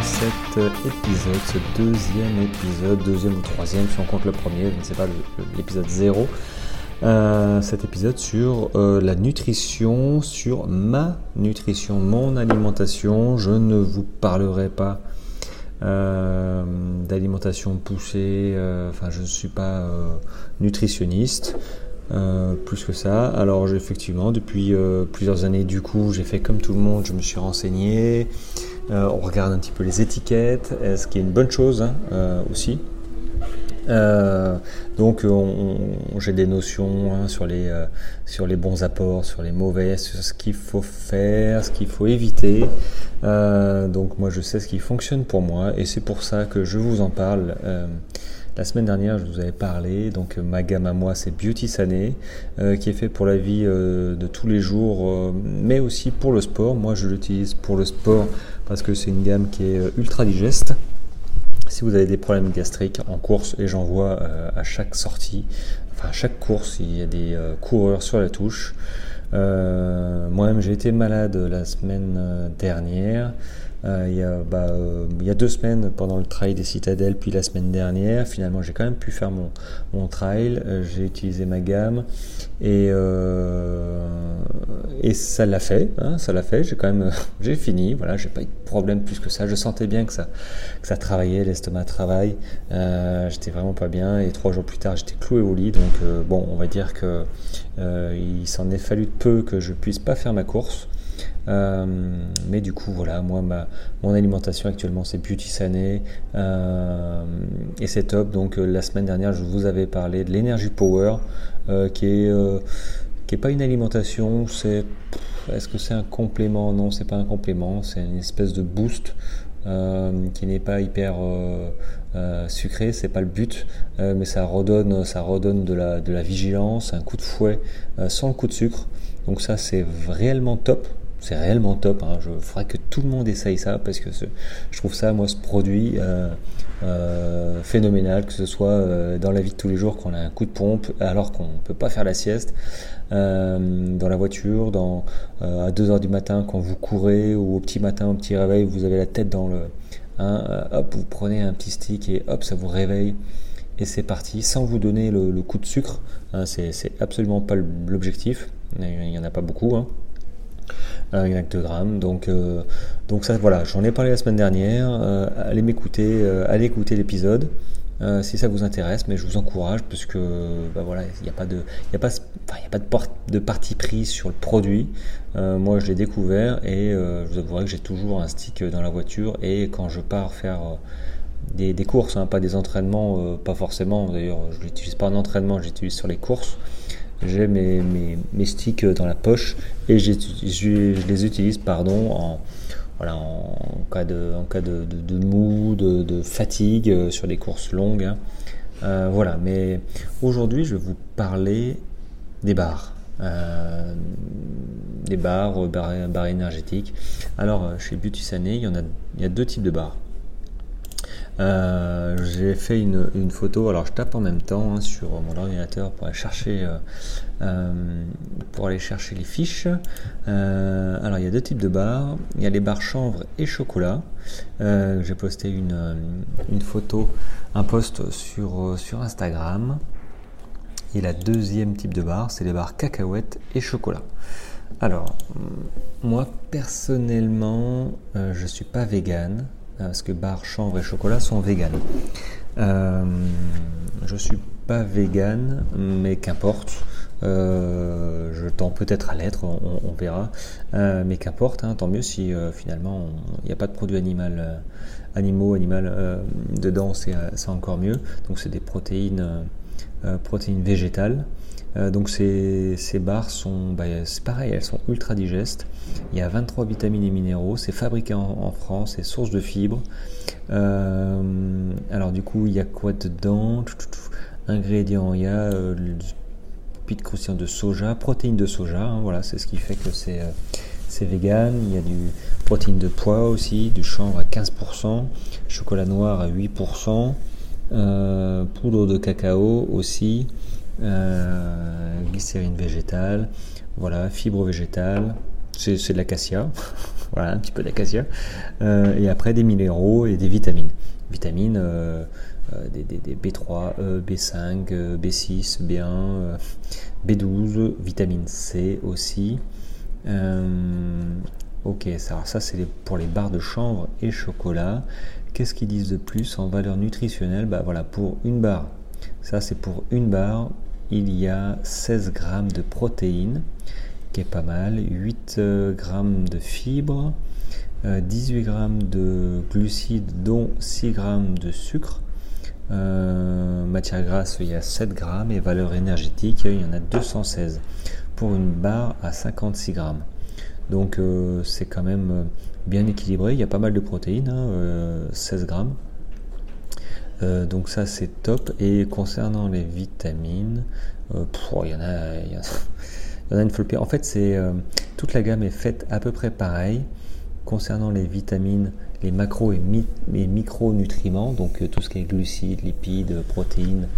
cet épisode, ce deuxième épisode, deuxième ou troisième si on compte le premier, je ne sais pas, l'épisode 0. Euh, cet épisode sur euh, la nutrition, sur ma nutrition, mon alimentation. Je ne vous parlerai pas euh, d'alimentation poussée, enfin je ne suis pas nutritionniste. plus que ça. Alors effectivement, depuis plusieurs années, du coup, j'ai fait comme tout le monde, je me suis renseigné, euh, on regarde un petit peu les étiquettes, ce qui est une bonne chose hein, euh, aussi. Euh, donc j'ai des notions hein, sur, les, sur les bons apports, sur les mauvais, sur ce qu'il faut faire, ce qu'il faut éviter. donc moi je sais ce qui fonctionne pour moi et c'est pour ça que je vous en parle. La semaine dernière, je vous avais parlé, donc ma gamme à moi, c'est Beauty Sané, qui est fait pour la vie de tous les jours, mais aussi pour le sport. Moi, je l'utilise pour le sport parce que c'est une gamme qui est euh, ultra digeste. Si vous avez des problèmes gastriques en course, et j'en vois euh, à chaque sortie, enfin à chaque course, il y a des euh, coureurs sur la touche. Moi-même, j'ai été malade la semaine dernière. Euh, il, y a, bah, euh, il, y a, deux semaines pendant le trail des citadelles, puis la semaine dernière, finalement j'ai quand même pu faire mon, trail, euh, j'ai utilisé ma gamme et, et ça l'a fait, hein, ça l'a fait, j'ai quand même j'ai fini, voilà, j'ai pas eu de problème plus que ça, je sentais bien que ça, que ça travaillait, l'estomac travaille, j'étais vraiment pas bien et trois jours plus tard j'étais cloué au lit, donc bon on va dire que il s'en est fallu de peu que je puisse pas faire ma course. Euh, mais du coup, voilà, moi, ma, mon alimentation actuellement, c'est Beauty Sané euh, et c'est top. Donc, euh, la semaine dernière, je vous avais parlé de l'énergie Power, qui est qui est pas une alimentation. C'est est-ce que c'est un complément? Non, c'est pas un complément. C'est une espèce de boost qui n'est pas hyper sucré, c'est pas le but, mais ça redonne, ça redonne de la, de la vigilance, un coup de fouet sans le coup de sucre. Donc ça c'est réellement top c'est réellement top. Hein. Je ferai que tout le monde essaye ça parce que je trouve ça, moi, ce produit euh, euh, phénoménal, que ce soit euh, dans la vie de tous les jours quand on a un coup de pompe alors qu'on ne peut pas faire la sieste, dans la voiture, à 2h du matin quand vous courez ou au petit matin, au petit réveil, vous avez la tête dans le... Hein, hop, vous prenez un petit stick et hop, ça vous réveille et c'est parti, sans vous donner le, coup de sucre. Hein, c'est absolument pas l'objectif. Il n'y en a pas beaucoup. 2 grammes. Donc, euh, donc ça, voilà, j'en ai parlé la semaine dernière. Euh, allez m'écouter, euh, allez écouter l'épisode. si ça vous intéresse, mais je vous encourage parce que bah voilà, il n'y a pas de, il a pas, a pas de, de parti pris sur le produit. moi, je l'ai découvert et je vous avouerai que j'ai toujours un stick dans la voiture et quand je pars faire des, des, courses, hein, pas des entraînements, pas forcément. D'ailleurs, je l'utilise pas en entraînement, j'utilise sur les courses j'ai mes, mes, sticks dans la poche et je, les utilise pardon, en, voilà, en cas de, en cas de, de, mou, de, fatigue euh, sur des courses longues. Hein. Euh, voilà, mais aujourd'hui je vais vous parler des bars. Euh, des bars, bars, énergétiques. Alors chez Beauty il y, en a, il y a deux types de bars. Euh, j'ai fait une, une, photo, alors je tape en même temps hein, sur mon ordinateur pour aller chercher, euh, euh, pour aller chercher les fiches. alors il y a deux types de bars, il y a les bars chanvre et chocolat. j'ai posté une, une, photo, un post sur, sur Instagram. Et la deuxième type de bar, c'est les bars cacahuètes et chocolat. Alors, moi personnellement, je suis pas vegan, euh, parce que bar, chanvre et chocolat sont véganes. Euh, je suis pas vegan, mais qu'importe. Euh, je tends peut-être à l'être, on, verra. Euh, mais qu'importe, hein, tant mieux si finalement il n'y a pas de produits animal, animaux, animal dedans, c'est encore mieux. Donc c'est des protéines, protéines végétales. Euh, donc ces, barres sont, bah, c'est pareil, elles sont ultra digestes. Il y a 23 vitamines et minéraux. C'est fabriqué en, France, c'est source de fibres. Euh, alors du coup, il y a quoi dedans? Ingrédients, il y a euh, pite croustillant de soja, protéines de soja. Hein, voilà, c'est ce qui fait que c'est euh, c'est vegan. Il y a du protéines de pois aussi, du chanvre à 15%, chocolat noir à 8%, poudre de cacao aussi euh, glycérine végétale, voilà, fibre végétale, c'est de l'acacia. voilà, un petit peu d'acacia. et après des minéraux et des vitamines. Vitamines, des, des, B3, E, B5, B6, B1, B12, vitamine C aussi. ok, alors ça c'est pour les barres de chanvre et chocolat. Qu'est-ce qu'ils disent de plus en valeur nutritionnelle? Bah voilà, pour une barre, ça c'est pour une barre, il y a 16 grammes de protéines, qui est pas mal, 8 euh, grammes de fibres, 18 euh, grammes de glucides, dont 6 grammes de sucre. Euh, matière grasse, il y a 7 grammes et valeur énergétique, il y en a 216 pour une barre à 56 grammes. Donc c'est quand même bien équilibré. Il y a pas mal de protéines, 16 hein, grammes. donc ça c'est top. Et concernant les vitamines, il y en a, il y en a une En fait, c'est toute la gamme est faite à peu près pareil concernant les vitamines, les macros et, micronutriments, donc tout ce qui est glucides, lipides, protéines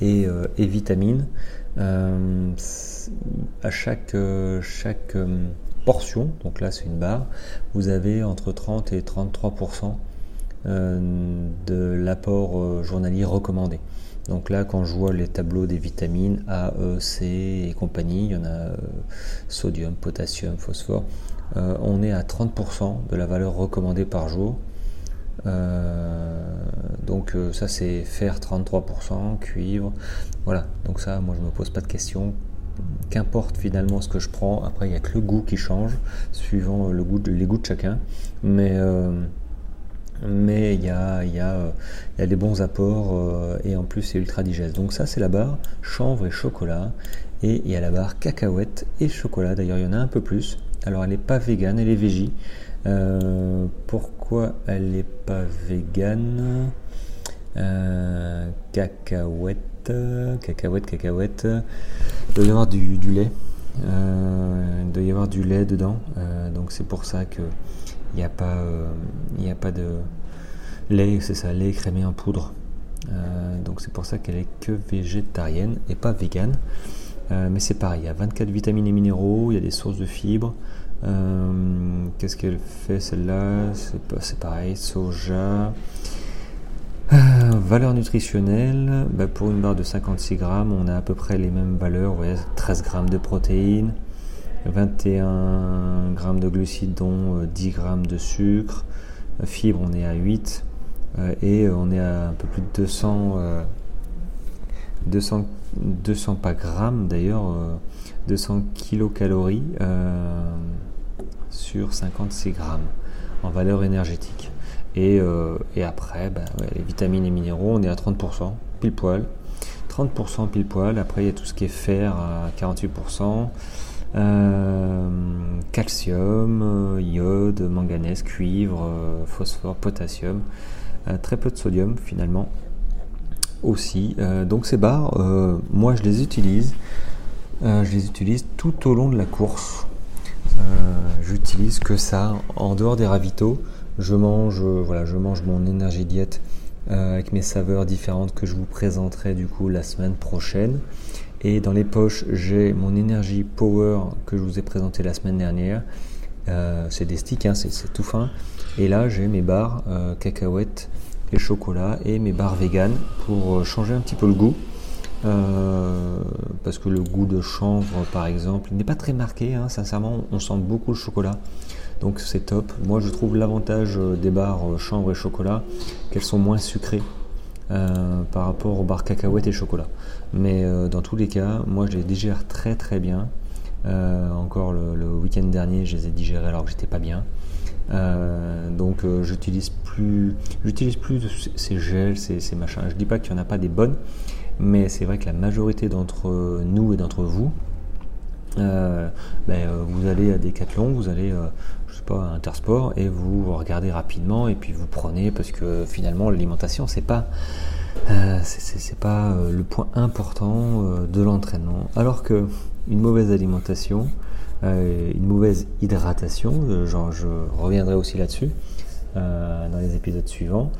et, vitamines. à chaque, chaque portion, donc là c'est une barre, vous avez entre 30 et 33% de l'apport journalier recommandé. Donc là, quand je vois les tableaux des vitamines A, E, C et compagnie, il y en a euh, sodium, potassium, phosphore, euh, on est à 30% de la valeur recommandée par jour. Euh, donc ça c'est fer 33%, cuivre, voilà. Donc ça, moi je me pose pas de questions. Qu'importe finalement ce que je prends. Après, il n'y a que le goût qui change suivant le goût les goûts de chacun. Mais mais il y a, y, a, y a, des bons apports euh, et en plus c'est ultra digeste. Donc ça c'est la barre chanvre et chocolat et il y a la barre cacahuète et chocolat. D'ailleurs il y en a un peu plus. Alors elle n'est pas végane, elle est végie. Euh, pourquoi elle n'est pas végane? Euh, Cacahuète, cacahuète, cacahuète. Il doit y avoir du, du lait. il doit y avoir du lait dedans. donc c'est pour ça que il n'y a, pas, euh, a pas de lait, c'est ça, lait crémé en poudre. Euh, donc c'est pour ça qu'elle est que végétarienne et pas végane. Euh, mais c'est pareil, il y a 24 vitamines et minéraux, il y a des sources de fibres. Qu'est-ce qu'elle fait celle-là? C'est pareil, soja. valeur nutritionnelle, bah, pour une barre de 56 grammes, on a à peu près les mêmes valeurs. Vous voyez, 13 grammes de protéines, 21 grammes de glucides dont 10 euh, grammes de sucre, euh, fibre on est à 8 euh, et on est à un peu plus de 200 200 200 pas grammes d'ailleurs 200 kilocalories sur 56 grammes en valeur énergétique. Et, et après bah, les vitamines et minéraux on est à 30% pile poil. 30% pile poil. Après il y a tout ce qui est fer à 48% euh, calcium, euh, iode, manganèse, cuivre, euh, phosphore, potassium, très peu de sodium finalement aussi. donc ces barres, moi je les utilise, je les utilise tout au long de la course. J'utilise que ça en dehors des ravitaux. Je mange, voilà, je mange mon énergie diète avec mes saveurs différentes que je vous présenterai du coup la semaine prochaine. Et dans les poches, j'ai mon énergie power que je vous ai présenté la semaine dernière. Euh, c'est des sticks, hein, c'est tout fin. Et là, j'ai mes barres euh, cacahuètes et chocolat et mes barres vegan pour euh, changer un petit peu le goût. parce que le goût de chanvre, par exemple, n'est pas très marqué. Hein, sincèrement, on sent beaucoup le chocolat. Donc c'est top. Moi, je trouve l'avantage des barres chanvre et chocolat qu'elles sont moins sucrées par rapport aux barres cacahuètes et chocolat. Mais euh, dans tous les cas, moi je les digère très très bien. Euh, encore le, week-end dernier, je les ai digérés alors que j'étais pas bien. Euh, donc j'utilise plus, j'utilise plus ces gels, ces, machins. Je dis pas qu'il n'y en a pas des bonnes, mais c'est vrai que la majorité d'entre nous et d'entre vous, ben, vous allez à Decathlon, vous allez, je sais pas, Intersport et vous regardez rapidement et puis vous prenez parce que finalement l'alimentation c'est pas euh, c'est pas euh, le point important euh, de l'entraînement. Alors que une mauvaise alimentation, une mauvaise hydratation, genre je reviendrai aussi là-dessus dans les épisodes suivants,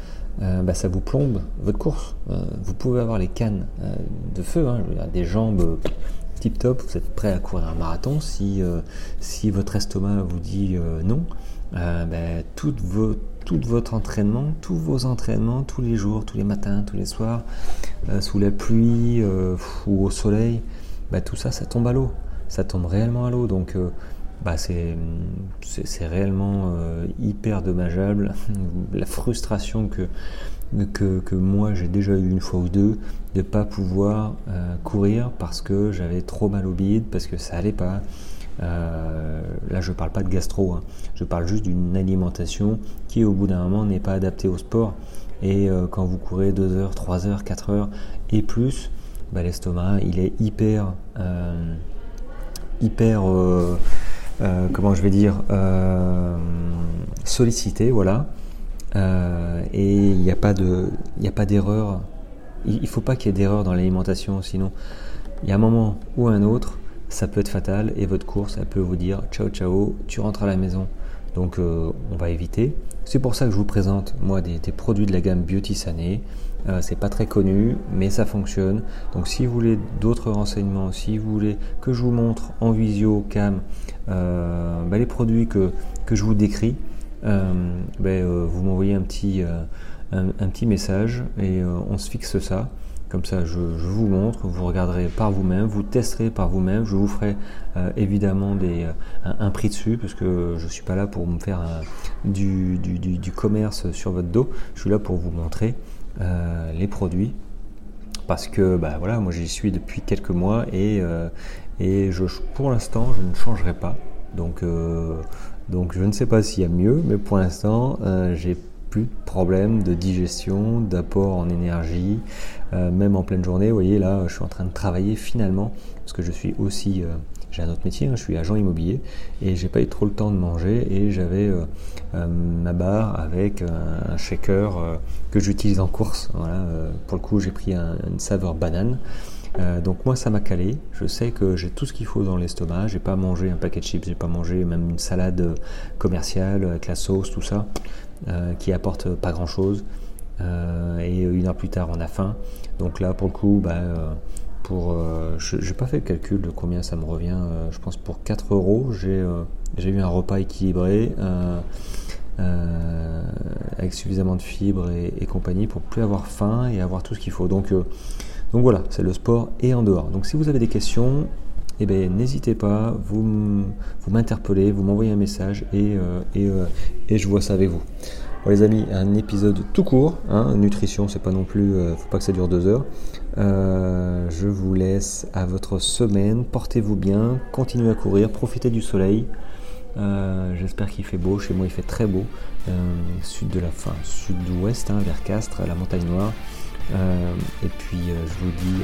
bah, ça vous plombe votre course. vous pouvez avoir les cannes de feu, hein, des jambes tip top, vous êtes prêt à courir un marathon. Si, si votre estomac vous dit non, ben, tout, votre entraînement, tous vos entraînements, tous les jours, tous les matins, tous les soirs, sous la pluie ou au soleil, ben, tout ça, ça tombe à l'eau. Ça tombe réellement à l'eau. Donc, bah c'est réellement hyper dommageable. La frustration que, que, que moi j'ai déjà eu une fois ou deux de ne pas pouvoir euh, courir parce que j'avais trop mal au bide, parce que ça allait pas. Euh, là je parle pas de gastro, hein. je parle juste d'une alimentation qui au bout d'un moment n'est pas adaptée au sport. Et euh, quand vous courez 2 heures, 3 heures, 4 heures et plus, bah, l'estomac il est hyper hyper comment je vais dire sollicité voilà euh, et il n'y a pas d'erreur. Il ne faut pas qu'il y ait d'erreur dans l'alimentation, sinon il y a un moment ou un autre, ça peut être fatal et votre course, elle peut vous dire ciao ciao, tu rentres à la maison. Donc euh, on va éviter. C'est pour ça que je vous présente moi des, produits de la gamme Beauty Sané. Euh, c'est pas très connu, mais ça fonctionne. Donc si vous voulez d'autres renseignements, si vous voulez que je vous montre en visio, cam, euh, bah, les produits que, que je vous décris, euh, euh, vous m'envoyez un petit, un, petit message et on se fixe ça. Comme ça, je, vous montre, vous regarderez par vous-même, vous testerez par vous-même. Je vous ferai évidemment des, un, prix dessus, parce que je ne suis pas là pour me faire du, du, commerce sur votre dos. Je suis là pour vous montrer les produits. Parce que bah, voilà, moi j'y suis depuis quelques mois et, et je, pour l'instant, je ne changerai pas. Donc donc je ne sais pas s'il y a mieux, mais pour l'instant, euh, j'ai plus de problèmes de digestion, d'apport en énergie, euh, même en pleine journée. Vous voyez, là, je suis en train de travailler finalement, parce que je suis aussi, euh, j'ai un autre métier, hein, je suis agent immobilier, et j'ai pas eu trop le temps de manger, et j'avais ma barre avec un shaker que j'utilise en course. Voilà, pour le coup, j'ai pris une saveur banane. Euh, donc moi ça m'a calé, je sais que j'ai tout ce qu'il faut dans l'estomac, j'ai pas mangé un paquet de chips, j'ai pas mangé même une salade commerciale avec la sauce, tout ça, euh, qui apporte pas grand chose. Euh, et une heure plus tard on a faim. Donc là pour le coup, bah, pour, je n'ai pas fait le calcul de combien ça me revient, je pense pour 4 euros, j'ai eu un repas équilibré. avec suffisamment de fibres et, et, compagnie pour plus avoir faim et avoir tout ce qu'il faut. Donc donc voilà, c'est le sport et en dehors. Donc si vous avez des questions, eh ben, n'hésitez pas, vous, m'interpellez, vous m'envoyez un message et, euh, euh, et, je vois ça avec vous. Bon les amis, un épisode tout court, hein, nutrition, c'est pas non plus, euh, faut pas que ça dure deux heures. je vous laisse à votre semaine, portez-vous bien, continuez à courir, profitez du soleil. J'espère qu'il fait beau, chez moi il fait très beau, sud de la fin, sud-ouest, hein, vers Castres, la montagne noire. Euh, et puis euh, je vous dis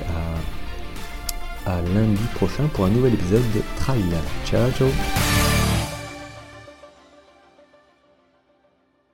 à, à lundi prochain pour un nouvel épisode de Trail. Ciao ciao